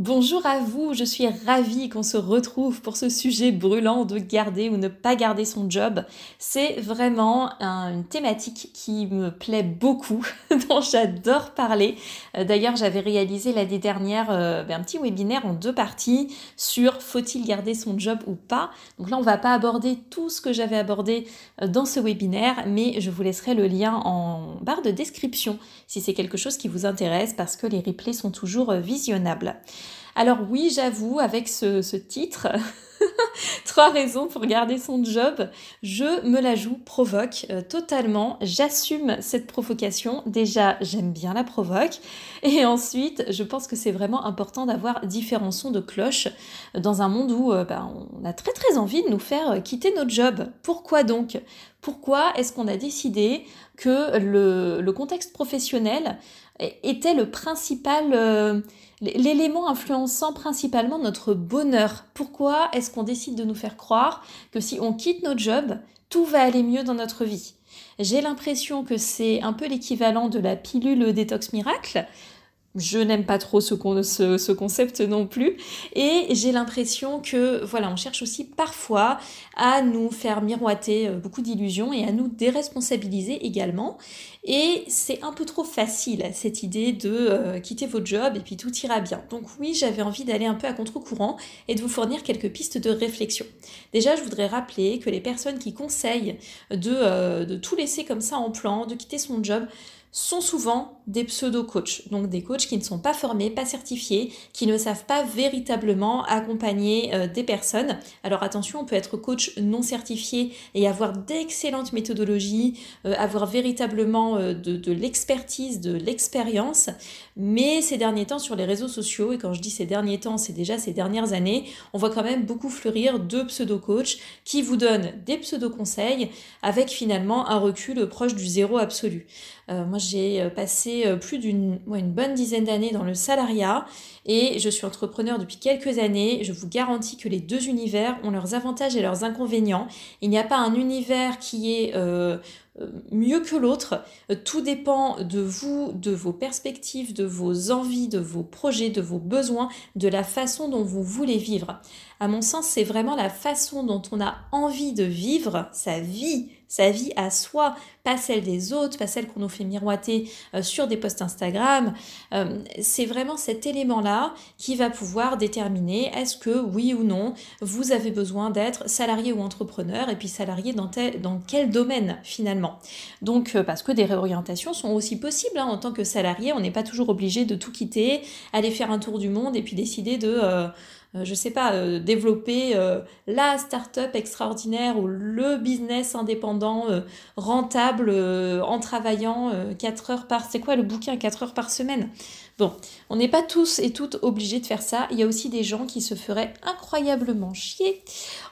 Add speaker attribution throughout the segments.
Speaker 1: Bonjour à vous, je suis ravie qu'on se retrouve pour ce sujet brûlant de garder ou ne pas garder son job. C'est vraiment une thématique qui me plaît beaucoup, dont j'adore parler. Euh, d'ailleurs, j'avais réalisé l'année dernière euh, ben, un petit webinaire en deux parties sur faut-il garder son job ou pas. Donc là, on va pas aborder tout ce que j'avais abordé euh, dans ce webinaire, mais je vous laisserai le lien en barre de description si c'est quelque chose qui vous intéresse parce que les replays sont toujours visionnables. Alors oui, j'avoue, avec ce, titre, trois raisons pour garder son job, je me la joue provoque euh, totalement. J'assume cette provocation. Déjà, j'aime bien la provoque. Et ensuite, je pense que c'est vraiment important d'avoir différents sons de cloche dans un monde où euh, ben, on a très très envie de nous faire euh, quitter notre job. Pourquoi donc? Pourquoi est-ce qu'on a décidé que le, contexte professionnel était le principal l'élément influençant principalement notre bonheur? Pourquoi est-ce qu'on décide de nous faire croire que si on quitte notre job, tout va aller mieux dans notre vie? J'ai l'impression que c'est un peu l'équivalent de la pilule détox miracle je n'aime pas trop ce, ce, concept non plus. Et j'ai l'impression que, voilà, on cherche aussi parfois à nous faire miroiter euh, beaucoup d'illusions et à nous déresponsabiliser également. Et c'est un peu trop facile, cette idée de euh, quitter votre job et puis tout ira bien. Donc oui, j'avais envie d'aller un peu à contre-courant et de vous fournir quelques pistes de réflexion. Déjà, je voudrais rappeler que les personnes qui conseillent de, euh, tout laisser comme ça en plan, de quitter son job, sont souvent des pseudo-coachs, donc des coachs qui ne sont pas formés, pas certifiés, qui ne savent pas véritablement accompagner euh, des personnes. Alors attention, on peut être coach non certifié et avoir d'excellentes méthodologies, avoir véritablement euh, de, l'expertise, de l'expérience, mais ces derniers temps sur les réseaux sociaux, et quand je dis ces derniers temps, c'est déjà ces dernières années, on voit quand même beaucoup fleurir de pseudo-coachs qui vous donnent des pseudo-conseils avec finalement un recul proche du zéro absolu. Euh, moi, j'ai euh, passé plus d'une une bonne dizaine d'années dans le salariat et je suis entrepreneur depuis quelques années. Je vous garantis que les deux univers ont leurs avantages et leurs inconvénients. Il n'y a pas un univers qui est mieux que l'autre. Tout dépend de vous, de vos perspectives, de vos envies, de vos projets, de vos besoins, de la façon dont vous voulez vivre. À mon sens, c'est vraiment la façon dont on a envie de vivre sa vie, sa vie à soi, pas celle des autres, pas celle qu'on nous fait miroiter euh, sur des posts Instagram. Euh, c'est vraiment cet élément-là qui va pouvoir déterminer est-ce que oui ou non vous avez besoin d'être salarié ou entrepreneur et puis salarié dans, quel domaine finalement. Donc euh, parce que des réorientations sont aussi possibles hein, en tant que salarié, on n'est pas toujours obligé de tout quitter, aller faire un tour du monde et puis décider de euh, je sais pas, euh, développer euh, la start-up extraordinaire ou le business indépendant rentable en travaillant 4 heures par... C'est quoi le bouquin 4 heures par semaine? Bon, on n'est pas tous et toutes obligés de faire ça. Il y a aussi des gens qui se feraient incroyablement chier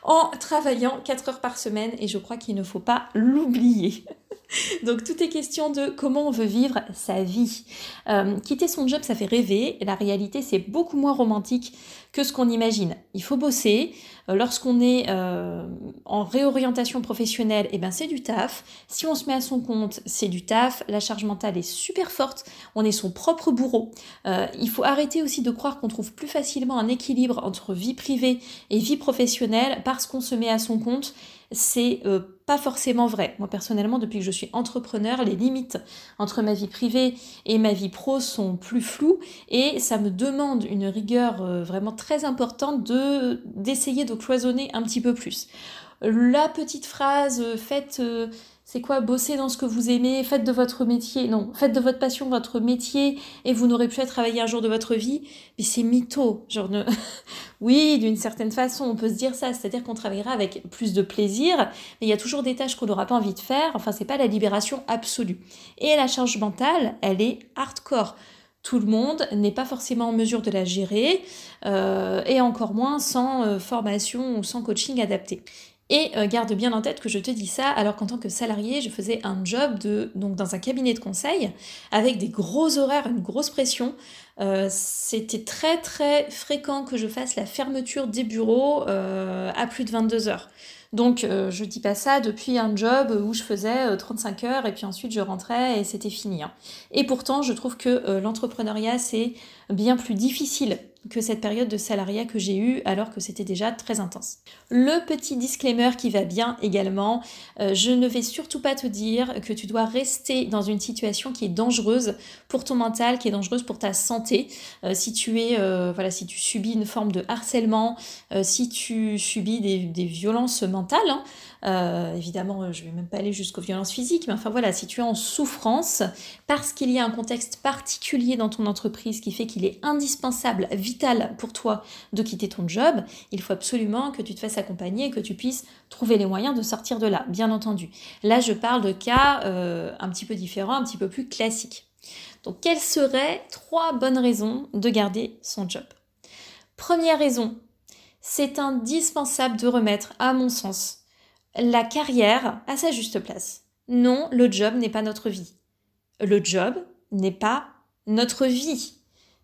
Speaker 1: en travaillant 4 heures par semaine et je crois qu'il ne faut pas l'oublier. Donc tout est question de comment on veut vivre sa vie. Euh, quitter son job, ça fait rêver. La réalité, c'est beaucoup moins romantique que ce qu'on imagine. Il faut bosser. Euh, lorsqu'on est euh, en réorientation professionnelle, eh ben c'est du taf. Si on se met à son compte, c'est du taf. La charge mentale est super forte. On est son propre bourreau. il faut arrêter aussi de croire qu'on trouve plus facilement un équilibre entre vie privée et vie professionnelle parce qu'on se met à son compte c'est euh, pas forcément vrai. Moi personnellement, depuis que je suis entrepreneur, les limites entre ma vie privée et ma vie pro sont plus floues et ça me demande une rigueur euh, vraiment très importante de d'essayer de cloisonner un petit peu plus. La petite phrase euh, faites c'est quoi bosser dans ce que vous aimez, faites de votre métier, non, faites de votre passion votre métier et vous n'aurez plus à travailler un jour de votre vie, mais c'est mytho. Genre, oui, d'une certaine façon, on peut se dire ça, c'est-à-dire qu'on travaillera avec plus de plaisir, mais il y a toujours des tâches qu'on n'aura pas envie de faire, enfin, c'est pas la libération absolue. Et la charge mentale, elle est hardcore. Tout le monde n'est pas forcément en mesure de la gérer, euh, et encore moins sans euh, formation ou sans coaching adapté. Et euh, garde bien en tête que je te dis ça alors qu'en tant que salarié, je faisais un job de, donc dans un cabinet de conseil avec des gros horaires, une grosse pression. C'était très très fréquent que je fasse la fermeture des bureaux à plus de 22 heures. Donc euh, je dis pas ça depuis un job où je faisais 35 euh, heures et puis ensuite je rentrais et c'était fini. Hein. Et pourtant je trouve que euh, l'entrepreneuriat c'est bien plus difficile que cette période de salariat que j'ai eue alors que c'était déjà très intense. Le petit disclaimer qui va bien également, euh, je ne vais surtout pas te dire que tu dois rester dans une situation qui est dangereuse pour ton mental, qui est dangereuse pour ta santé. Euh, si tu es, euh, voilà, si tu subis une forme de harcèlement, si tu subis des, violences mentales, hein, évidemment, je vais même pas aller jusqu'aux violences physiques, mais enfin voilà, si tu es en souffrance, parce qu'il y a un contexte particulier dans ton entreprise qui fait qu'il est indispensable, pour toi de quitter ton job, il faut absolument que tu te fasses accompagner et que tu puisses trouver les moyens de sortir de là, bien entendu. Là, je parle de cas euh, un petit peu différents, un petit peu plus classiques. Donc, quelles seraient trois bonnes raisons de garder son job? Première raison, c'est indispensable de remettre, à mon sens, la carrière à sa juste place. Non, le job n'est pas notre vie. Le job n'est pas notre vie.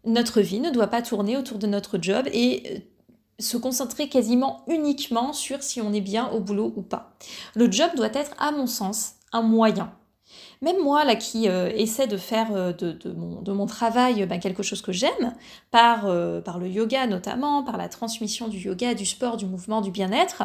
Speaker 1: Notre vie ne doit pas tourner autour de notre job et euh, se concentrer quasiment uniquement sur si on est bien au boulot ou pas. Le job doit être, à mon sens, un moyen même moi, là, qui euh, essaie de faire euh, de, mon, travail bah, quelque chose que j'aime, par, par le yoga notamment, par la transmission du yoga, du sport, du mouvement, du bien-être,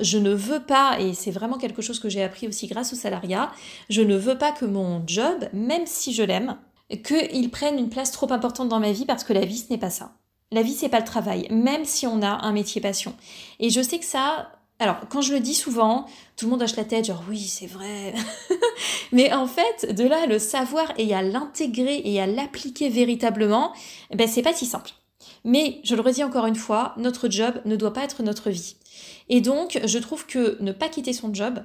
Speaker 1: je ne veux pas, et c'est vraiment quelque chose que j'ai appris aussi grâce au salariat, je ne veux pas que mon job, même si je l'aime, qu'il prenne une place trop importante dans ma vie parce que la vie, ce n'est pas ça. La vie, c'est pas le travail, même si on a un métier passion. Et je sais que ça, alors, quand je le dis souvent, tout le monde hoche la tête, genre oui, c'est vrai. Mais en fait, de là à le savoir et à l'intégrer et à l'appliquer véritablement, ben c'est pas si simple. Mais je le redis encore une fois, notre job ne doit pas être notre vie. Et donc, je trouve que ne pas quitter son job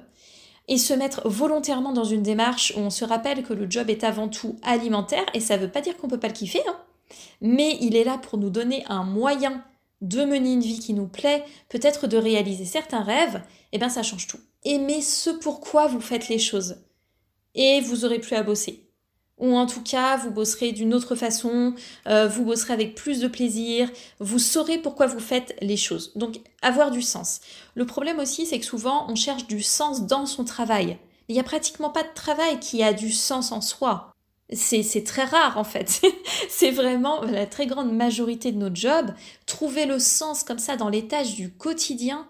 Speaker 1: et se mettre volontairement dans une démarche où on se rappelle que le job est avant tout alimentaire, et ça veut pas dire qu'on peut pas le kiffer, hein, mais il est là pour nous donner un moyen de mener une vie qui nous plaît, peut-être de réaliser certains rêves, eh bien ça change tout. Aimez ce pourquoi vous faites les choses. Et vous aurez plus à bosser. Ou en tout cas, vous bosserez d'une autre façon, euh, vous bosserez avec plus de plaisir, vous saurez pourquoi vous faites les choses. Donc, avoir du sens. Le problème aussi, c'est que souvent, on cherche du sens dans son travail. Il n'y a pratiquement pas de travail qui a du sens en soi c'est très rare en fait. c'est vraiment la très grande majorité de nos jobs. Trouver le sens comme ça dans les tâches du quotidien,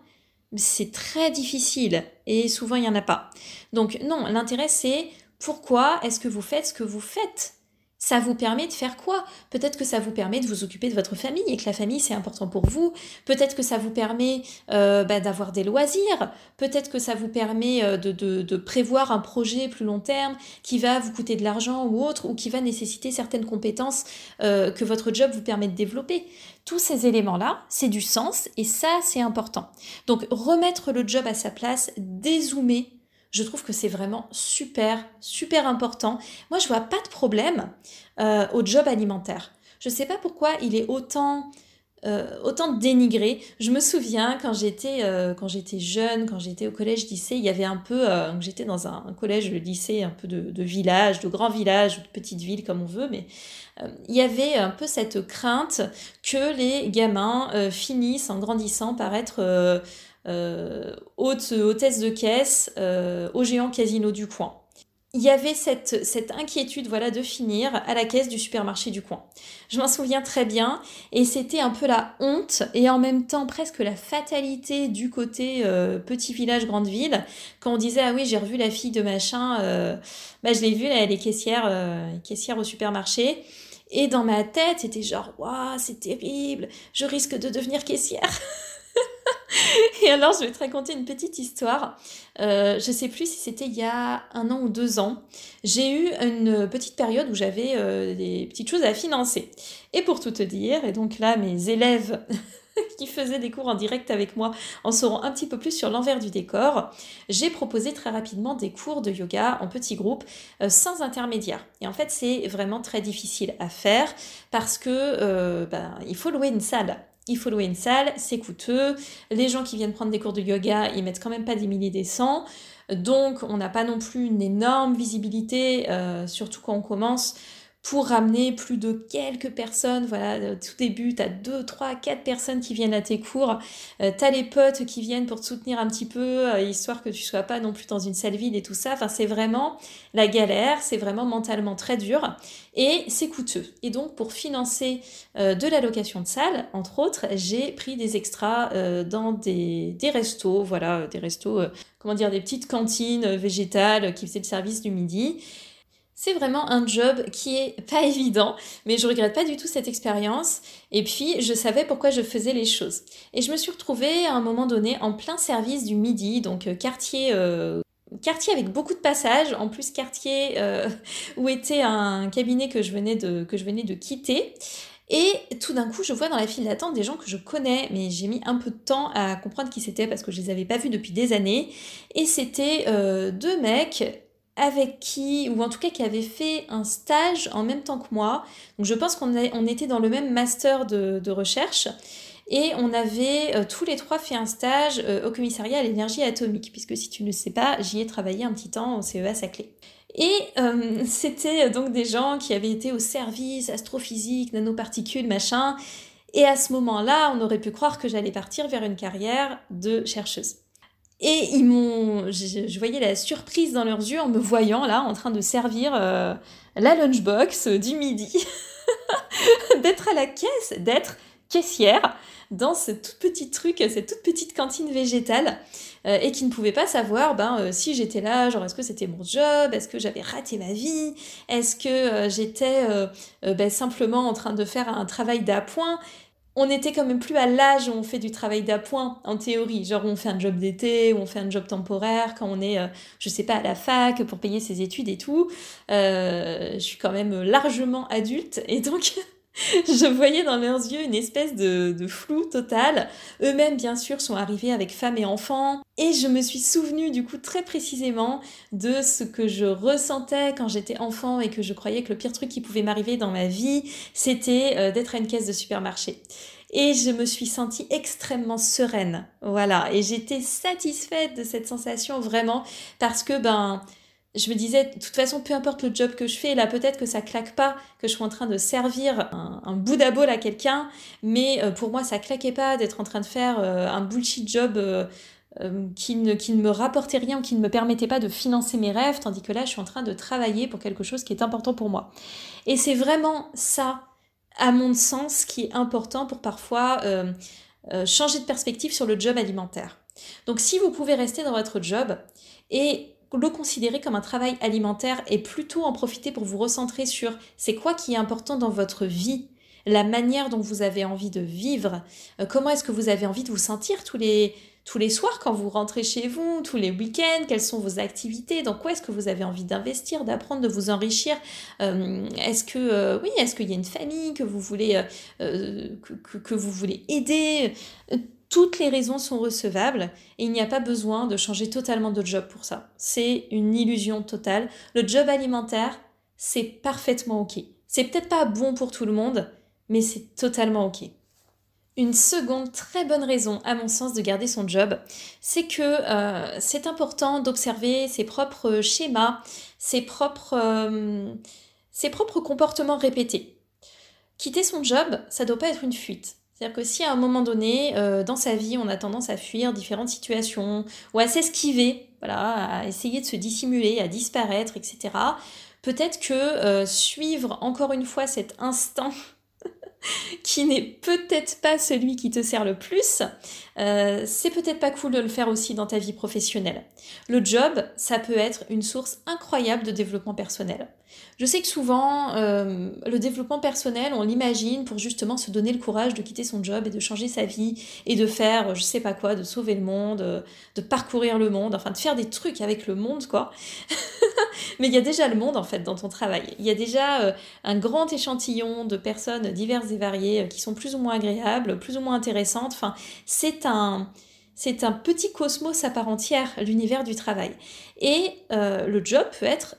Speaker 1: c'est très difficile et souvent il n'y en a pas. Donc non, l'intérêt c'est pourquoi est-ce que vous faites ce que vous faites? Ça vous permet de faire quoi? Peut-être que ça vous permet de vous occuper de votre famille et que la famille c'est important pour vous. Peut-être que ça vous permet euh, bah, d'avoir des loisirs. Peut-être que ça vous permet euh, de, prévoir un projet plus long terme qui va vous coûter de l'argent ou autre, ou qui va nécessiter certaines compétences euh, que votre job vous permet de développer. Tous ces éléments-là, c'est du sens et ça c'est important. Donc remettre le job à sa place, dézoomer je trouve que c'est vraiment super, super important. Moi, je vois pas de problème euh, au job alimentaire. Je sais pas pourquoi il est autant, euh, autant dénigré. Je me souviens quand j'étais euh, quand j'étais jeune, quand j'étais au collège, lycée, il y avait un peu, j'étais dans un, collège, lycée, un peu de, de, village, de grand village, de petite ville comme on veut, mais il y avait un peu cette crainte que les gamins finissent en grandissant par être euh, haute, hôtesse de caisse euh, au géant casino du coin. Il y avait cette, cette inquiétude voilà, de finir à la caisse du supermarché du coin. Je m'en souviens très bien et c'était un peu la honte et en même temps presque la fatalité du côté euh, petit village, grande ville, quand on disait Ah oui, j'ai revu la fille de machin, bah, je l'ai vue, elle est caissière, caissière au supermarché. Et dans ma tête, c'était genre, waouh, c'est terrible, je risque de devenir caissière. Et alors, je vais te raconter une petite histoire. Euh, je sais plus si c'était il y a un an ou deux ans. J'ai eu une petite période où j'avais euh, des petites choses à financer. Et pour tout te dire, et donc là, mes élèves qui faisaient des cours en direct avec moi en sauront un petit peu plus sur l'envers du décor. J'ai proposé très rapidement des cours de yoga en petits groupes euh, sans intermédiaire. Et en fait, c'est vraiment très difficile à faire parce que euh, ben, il faut louer une salle. Il faut louer une salle, c'est coûteux. Les gens qui viennent prendre des cours de yoga, ils mettent quand même pas des milliers des cents. Donc, on n'a pas non plus une énorme visibilité, euh, surtout quand on commence pour ramener plus de quelques personnes. Voilà, au tout début, tu as 2, 3, 4 personnes qui viennent à tes cours. Euh, tu as les potes qui viennent pour te soutenir un petit peu, euh, histoire que tu sois pas non plus dans une salle vide et tout ça. Enfin, c'est vraiment la galère, c'est vraiment mentalement très dur et c'est coûteux. Et donc, pour financer euh, de la location de salle, entre autres, j'ai pris des extras dans des, des, restos, voilà, des restos, comment dire, des petites cantines végétales qui faisaient le service du midi. C'est vraiment un job qui est pas évident, mais je regrette pas du tout cette expérience. Et puis, je savais pourquoi je faisais les choses. Et je me suis retrouvée à un moment donné en plein service du midi, donc euh, quartier. Euh, quartier avec beaucoup de passages, en plus quartier euh, où était un cabinet que je venais de, que je venais de quitter. Et tout d'un coup, je vois dans la file d'attente des gens que je connais, mais j'ai mis un peu de temps à comprendre qui c'était parce que je les avais pas vus depuis des années. Et c'était deux mecs avec qui, ou en tout cas qui avait fait un stage en même temps que moi. Donc je pense qu'on on était dans le même master de, recherche. Et on avait euh, tous les trois fait un stage euh, au commissariat à l'énergie atomique, puisque si tu ne sais pas, j'y ai travaillé un petit temps au CEA Saclay. Et euh, c'était donc des gens qui avaient été au service astrophysique, nanoparticules, machin. Et à ce moment-là, on aurait pu croire que j'allais partir vers une carrière de chercheuse. Et ils m'ont, je, voyais la surprise dans leurs yeux en me voyant là en train de servir euh, la lunchbox du midi, d'être à la caisse, d'être caissière dans ce tout petit truc, cette toute petite cantine végétale euh, et qui ne pouvaient pas savoir ben, euh, si j'étais là, genre est-ce que c'était mon job, est-ce que j'avais raté ma vie, est-ce que j'étais ben, simplement en train de faire un travail d'appoint on était quand même plus à l'âge où on fait du travail d'appoint en théorie, genre on fait un job d'été, où on fait un job temporaire, quand on est, euh, je sais pas, à la fac pour payer ses études et tout. Euh, je suis quand même largement adulte et donc je voyais dans leurs yeux une espèce de, de flou total. Eux-mêmes, bien sûr, sont arrivés avec femmes et enfants. Et je me suis souvenue du coup très précisément de ce que je ressentais quand j'étais enfant et que je croyais que le pire truc qui pouvait m'arriver dans ma vie, c'était euh, d'être à une caisse de supermarché. Et je me suis sentie extrêmement sereine. Voilà. Et j'étais satisfaite de cette sensation vraiment parce que, ben, je me disais, de toute façon, peu importe le job que je fais, là peut-être que ça claque pas, que je suis en train de servir un, un bout d'abol à quelqu'un, mais euh, pour moi ça claquait pas d'être en train de faire euh, un bullshit job euh, qui, ne, me rapportait rien ou qui ne me permettait pas de financer mes rêves, tandis que là, je suis en train de travailler pour quelque chose qui est important pour moi. Et c'est vraiment ça, à mon sens, qui est important pour parfois changer de perspective sur le job alimentaire. Donc si vous pouvez rester dans votre job et le considérer comme un travail alimentaire et plutôt en profiter pour vous recentrer sur c'est quoi qui est important dans votre vie, la manière dont vous avez envie de vivre, comment est-ce que vous avez envie de vous sentir tous les tous les soirs quand vous rentrez chez vous, tous les week-ends, quelles sont vos activités, dans quoi est-ce que vous avez envie d'investir, d'apprendre, de vous enrichir. Euh, est-ce que euh, oui, est-ce qu'il y a une famille que vous voulez euh, que, que, vous voulez aider toutes les raisons sont recevables et il n'y a pas besoin de changer totalement de job pour ça. C'est une illusion totale. Le job alimentaire, c'est parfaitement ok. C'est peut-être pas bon pour tout le monde, mais c'est totalement ok. Une seconde très bonne raison, à mon sens, de garder son job, c'est que euh, c'est important d'observer ses propres schémas, ses propres, euh, ses propres comportements répétés. Quitter son job, ça ne doit pas être une fuite. C'est-à-dire que si à un moment donné, euh, dans sa vie, on a tendance à fuir différentes situations ou à s'esquiver, voilà, à essayer de se dissimuler, à disparaître, etc., peut-être que suivre encore une fois cet instinct qui n'est peut-être pas celui qui te sert le plus, euh, c'est peut-être pas cool de le faire aussi dans ta vie professionnelle. Le job, ça peut être une source incroyable de développement personnel. Je sais que souvent, euh, le développement personnel, on l'imagine pour justement se donner le courage de quitter son job et de changer sa vie et de faire, je sais pas quoi, de sauver le monde, de parcourir le monde, enfin de faire des trucs avec le monde, quoi. mais il y a déjà le monde en fait dans ton travail. Il y a déjà euh, un grand échantillon de personnes diverses et variées euh, qui sont plus ou moins agréables, plus ou moins intéressantes. Enfin, c'est un, c'est un petit cosmos à part entière, l'univers du travail. Et euh, le job peut être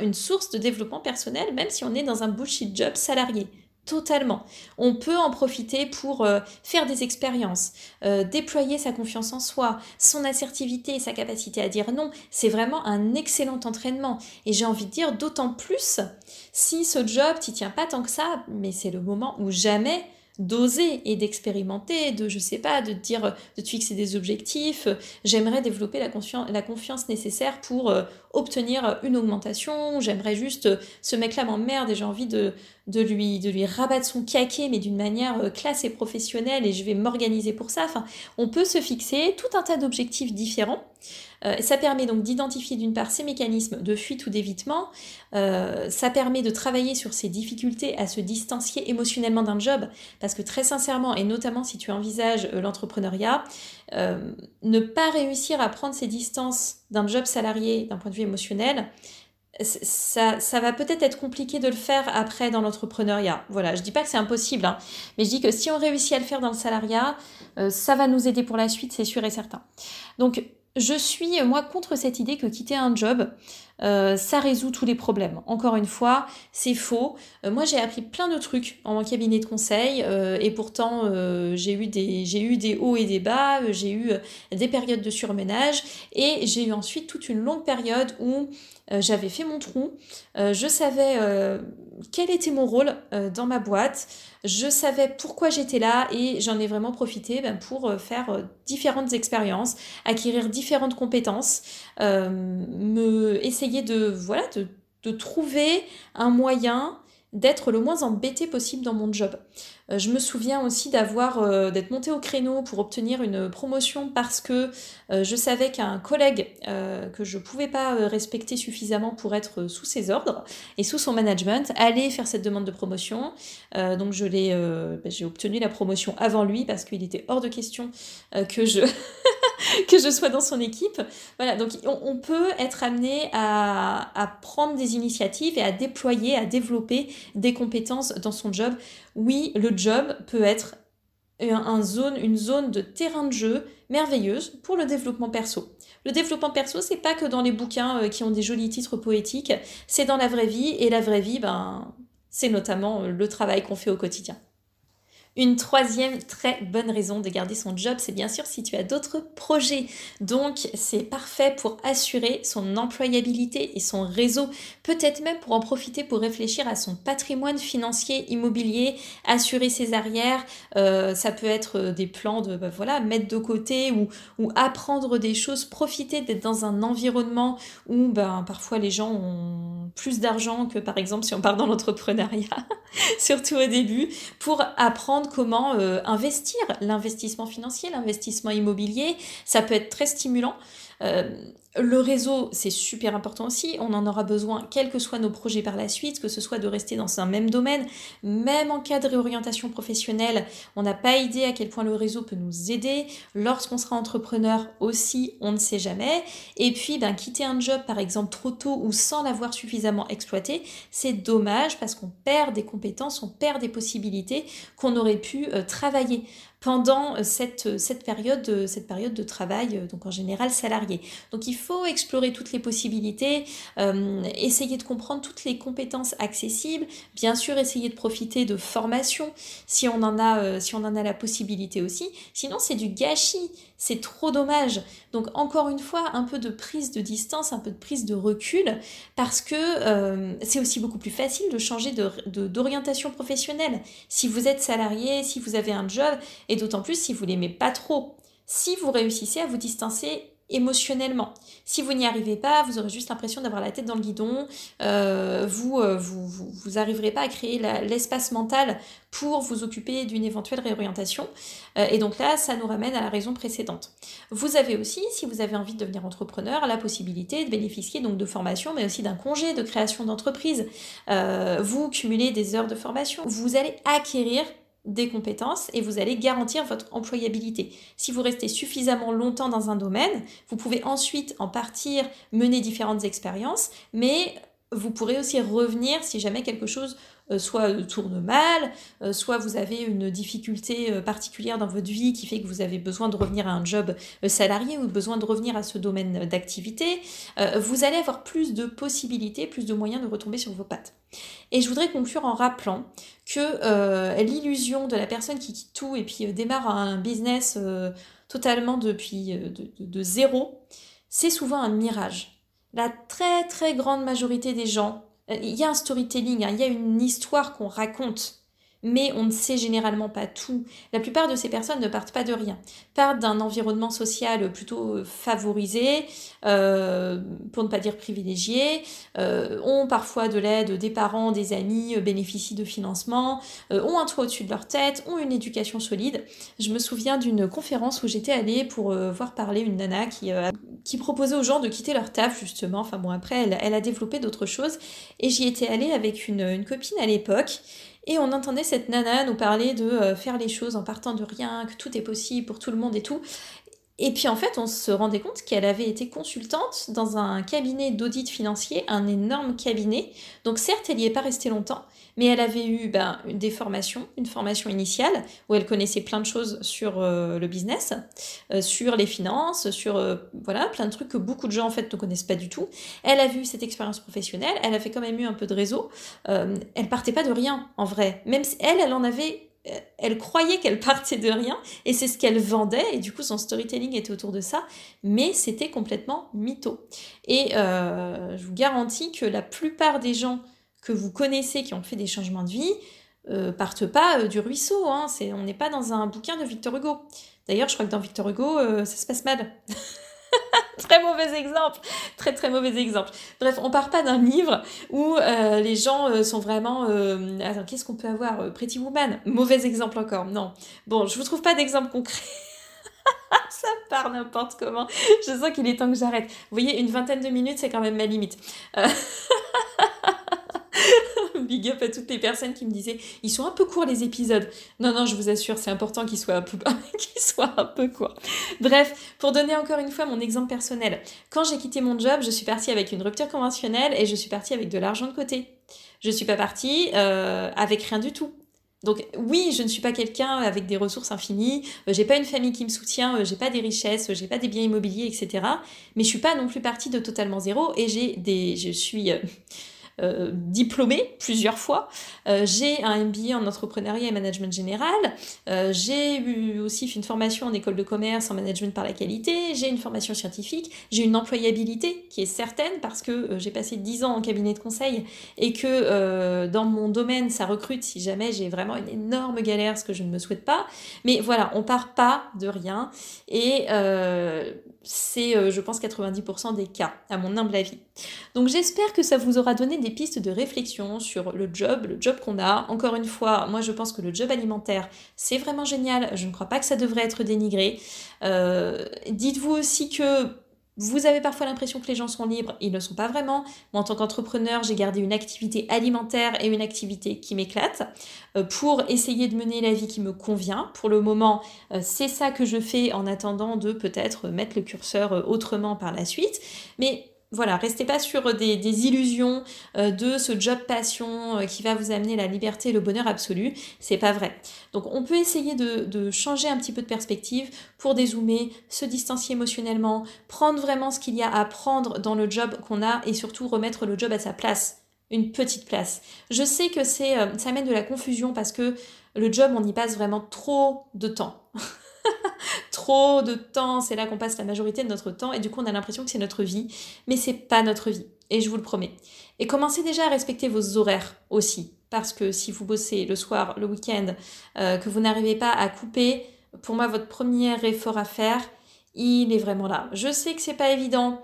Speaker 1: une source de développement personnel, même si on est dans un bullshit job salarié. Totalement. On peut en profiter pour euh, faire des expériences, euh, déployer sa confiance en soi, son assertivité, sa capacité à dire non. C'est vraiment un excellent entraînement. Et j'ai envie de dire d'autant plus si ce job t'y tient pas tant que ça, mais c'est le moment où jamais d'oser et d'expérimenter, de, je sais pas, de dire, de te fixer des objectifs. J'aimerais développer la, confiance nécessaire pour euh, obtenir une augmentation. J'aimerais juste, ce mec-là m'emmerde et j'ai envie de, de, lui, de lui rabattre son caquet, mais d'une manière euh, classe et professionnelle et je vais m'organiser pour ça. Enfin, on peut se fixer tout un tas d'objectifs différents. Euh, ça permet donc d'identifier d'une part ces mécanismes de fuite ou d'évitement. Euh, ça permet de travailler sur ces difficultés à se distancier émotionnellement d'un job. Parce que très sincèrement, et notamment si tu envisages l'entrepreneuriat, ne pas réussir à prendre ces distances d'un job salarié d'un point de vue émotionnel, ça, ça, va peut-être être compliqué de le faire après dans l'entrepreneuriat. Voilà, je dis pas que c'est impossible, hein, mais je dis que si on réussit à le faire dans le salariat, ça va nous aider pour la suite, c'est sûr et certain. Donc, je suis, moi, contre cette idée que quitter un job, euh, ça résout tous les problèmes. Encore une fois, c'est faux. Euh, moi, j'ai appris plein de trucs en cabinet de conseil euh, et pourtant, j'ai eu, j'ai eu des hauts et des bas, j'ai eu des périodes de surménage et j'ai eu ensuite toute une longue période où j'avais fait mon trou, je savais quel était mon rôle dans ma boîte, je savais pourquoi j'étais là et j'en ai vraiment profité ben, pour faire différentes expériences, acquérir différentes compétences, me essayer de, voilà, de, trouver un moyen d'être le moins embêté possible dans mon job. Euh, je me souviens aussi d'avoir euh, d'être monté au créneau pour obtenir une promotion parce que euh, je savais qu'un collègue que je pouvais pas respecter suffisamment pour être sous ses ordres et sous son management allait faire cette demande de promotion. donc je l'ai ben, j'ai obtenu la promotion avant lui parce qu'il était hors de question que je que je sois dans son équipe. Voilà, donc on, peut être amené à, à, prendre des initiatives et à déployer, à développer des compétences dans son job. Oui, le job peut être une zone de terrain de jeu merveilleuse pour le développement perso. Le développement perso, c'est pas que dans les bouquins euh, qui ont des jolis titres poétiques, c'est dans la vraie vie, et la vraie vie, ben, c'est notamment le travail qu'on fait au quotidien. Une troisième très bonne raison de garder son job, c'est bien sûr si tu as d'autres projets. Donc c'est parfait pour assurer son employabilité et son réseau, peut-être même pour en profiter pour réfléchir à son patrimoine financier immobilier, assurer ses arrières. Euh, ça peut être des plans de bah, voilà mettre de côté ou, apprendre des choses, profiter d'être dans un environnement où ben, parfois les gens ont plus d'argent que par exemple si on part dans l'entrepreneuriat, surtout au début, pour apprendre comment euh, investir, l'investissement financier, l'investissement immobilier, ça peut être très stimulant. Euh, le réseau, c'est super important aussi. On en aura besoin, quels que soient nos projets par la suite, que ce soit de rester dans un même domaine, même en cas de réorientation professionnelle. On n'a pas idée à quel point le réseau peut nous aider. Lorsqu'on sera entrepreneur aussi, on ne sait jamais. Et puis, ben, quitter un job, par exemple, trop tôt ou sans l'avoir suffisamment exploité, c'est dommage parce qu'on perd des compétences, on perd des possibilités qu'on aurait pu euh, travailler pendant euh, cette, euh, cette, période, euh, cette période de travail, donc en général salarié. Donc il faut explorer toutes les possibilités, essayer de comprendre toutes les compétences accessibles, bien sûr essayer de profiter de formations si on en a, si on en a la possibilité aussi. Sinon c'est du gâchis, c'est trop dommage. Donc encore une fois, un peu de prise de distance, un peu de prise de recul, parce que c'est aussi beaucoup plus facile de changer d'orientation professionnelle. Si vous êtes salarié, si vous avez un job, et d'autant plus si vous l'aimez pas trop. Si vous réussissez à vous distancer émotionnellement. Si vous n'y arrivez pas, vous aurez juste l'impression d'avoir la tête dans le guidon, euh, vous, euh, vous, pas à créer l'espace mental pour vous occuper d'une éventuelle réorientation. Euh, et donc là, ça nous ramène à la raison précédente. Vous avez aussi, si vous avez envie de devenir entrepreneur, la possibilité de bénéficier donc de formation, mais aussi d'un congé de création d'entreprise. vous cumulez des heures de formation, vous allez acquérir des compétences et vous allez garantir votre employabilité. Si vous restez suffisamment longtemps dans un domaine, vous pouvez ensuite en partir, mener différentes expériences, mais vous pourrez aussi revenir si jamais quelque chose euh, soit euh, tourne mal, euh, soit vous avez une difficulté particulière dans votre vie qui fait que vous avez besoin de revenir à un job salarié ou besoin de revenir à ce domaine d'activité, vous allez avoir plus de possibilités, plus de moyens de retomber sur vos pattes. Et je voudrais conclure en rappelant que l'illusion de la personne qui quitte tout et puis démarre un business totalement depuis de zéro, c'est souvent un mirage. La très très grande majorité des gens euh, il y a un storytelling, hein, il y a une histoire qu'on raconte mais on ne sait généralement pas tout. La plupart de ces personnes ne partent pas de rien, partent d'un environnement social plutôt euh, favorisé, euh, pour ne pas dire privilégié, euh, ont parfois de l'aide des parents, des amis, bénéficient de financement, ont un toit au-dessus de leur tête, ont une éducation solide. Je me souviens d'une conférence où j'étais allée pour voir parler une nana qui, qui proposait aux gens de quitter leur taf justement. Enfin bon, après, elle, elle a développé d'autres choses et j'y étais allée avec une, une copine à l'époque. Et on entendait cette nana nous parler de euh, faire les choses en partant de rien, que tout est possible pour tout le monde et tout. Et puis en fait, on se rendait compte qu'elle avait été consultante dans un cabinet d'audit financier, un énorme cabinet. Donc certes, elle n'y est pas restée longtemps, mais elle avait eu ben, des formations, une formation initiale où elle connaissait plein de choses sur euh, le business, euh, sur les finances, sur euh, voilà plein de trucs que beaucoup de gens en fait ne connaissent pas du tout. Elle a vu cette expérience professionnelle, elle a fait quand même eu un peu de réseau. elle partait pas de rien en vrai, même si elle, elle en avait elle croyait qu'elle partait de rien et c'est ce qu'elle vendait et du coup son storytelling était autour de ça mais c'était complètement mytho et euh, je vous garantis que la plupart des gens que vous connaissez qui ont fait des changements de vie euh, partent pas euh, du ruisseau hein. on n'est pas dans un bouquin de Victor Hugo d'ailleurs je crois que dans Victor Hugo ça se passe mal très mauvais exemple, très très mauvais exemple. Bref, on part pas d'un livre où euh, les gens euh, sont vraiment. Euh, attends, qu'est-ce qu'on peut avoir Pretty Woman, mauvais exemple encore. Non. Bon, je vous trouve pas d'exemple concret. Ça part n'importe comment. Je sens qu'il est temps que j'arrête. Vous voyez, une vingtaine de minutes, c'est quand même ma limite. Big up à toutes les personnes qui me disaient ils sont un peu courts les épisodes. Non, non, je vous assure, c'est important qu'ils soient, un peu... soient un peu courts. Bref, pour donner encore une fois mon exemple personnel, quand j'ai quitté mon job, je suis partie avec une rupture conventionnelle et je suis partie avec de l'argent de côté. Je suis pas partie euh, avec rien du tout. Donc oui, je ne suis pas quelqu'un avec des ressources infinies, euh, j'ai pas une famille qui me soutient, euh, j'ai pas des richesses, j'ai pas des biens immobiliers, etc. Mais je suis pas non plus partie de totalement zéro et j'ai des, je suis euh, diplômée plusieurs fois. Euh, j'ai un MBA en entrepreneuriat et management général. Euh, j'ai eu aussi fait une formation en école de commerce en management par la qualité. J'ai une formation scientifique. J'ai une employabilité qui est certaine parce que j'ai passé 10 ans en cabinet de conseil et que dans mon domaine, ça recrute si jamais j'ai vraiment une énorme galère, ce que je ne me souhaite pas. Mais voilà, on part pas de rien et c'est, je pense, 90% des cas, à mon humble avis. Donc j'espère que ça vous aura donné des pistes de réflexion sur le job, le job qu'on a. Encore une fois, moi je pense que le job alimentaire, c'est vraiment génial. Je ne crois pas que ça devrait être dénigré. Euh, dites-vous aussi que vous avez parfois l'impression que les gens sont libres, ils ne le sont pas vraiment. Moi, en tant qu'entrepreneur, j'ai gardé une activité alimentaire et une activité qui m'éclate euh, pour essayer de mener la vie qui me convient. Pour le moment, euh, c'est ça que je fais en attendant de peut-être mettre le curseur autrement par la suite. Mais voilà, restez pas sur des, illusions euh, de ce job passion euh, qui va vous amener la liberté et le bonheur absolu. C'est pas vrai. Donc on peut essayer de, changer un petit peu de perspective pour dézoomer, se distancier émotionnellement, prendre vraiment ce qu'il y a à prendre dans le job qu'on a et surtout remettre le job à sa place. Une petite place. Je sais que c'est, euh, ça amène de la confusion parce que le job, on y passe vraiment trop de temps. trop de temps, c'est là qu'on passe la majorité de notre temps et du coup on a l'impression que c'est notre vie, mais c'est pas notre vie et je vous le promets. Et commencez déjà à respecter vos horaires aussi parce que si vous bossez le soir, le week-end, euh, que vous n'arrivez pas à couper, pour moi votre premier effort à faire, il est vraiment là. Je sais que c'est pas évident,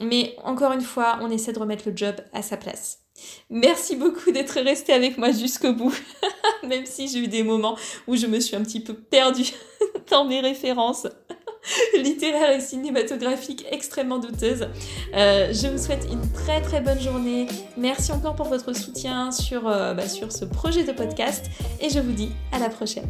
Speaker 1: mais encore une fois, on essaie de remettre le job à sa place. Merci beaucoup d'être resté avec moi jusqu'au bout, même si j'ai eu des moments où je me suis un petit peu perdue dans mes références. littéraire et cinématographique extrêmement douteuse. Euh, je vous souhaite une très très bonne journée. Merci encore pour votre soutien sur, euh, bah, sur ce projet de podcast et je vous dis à la prochaine.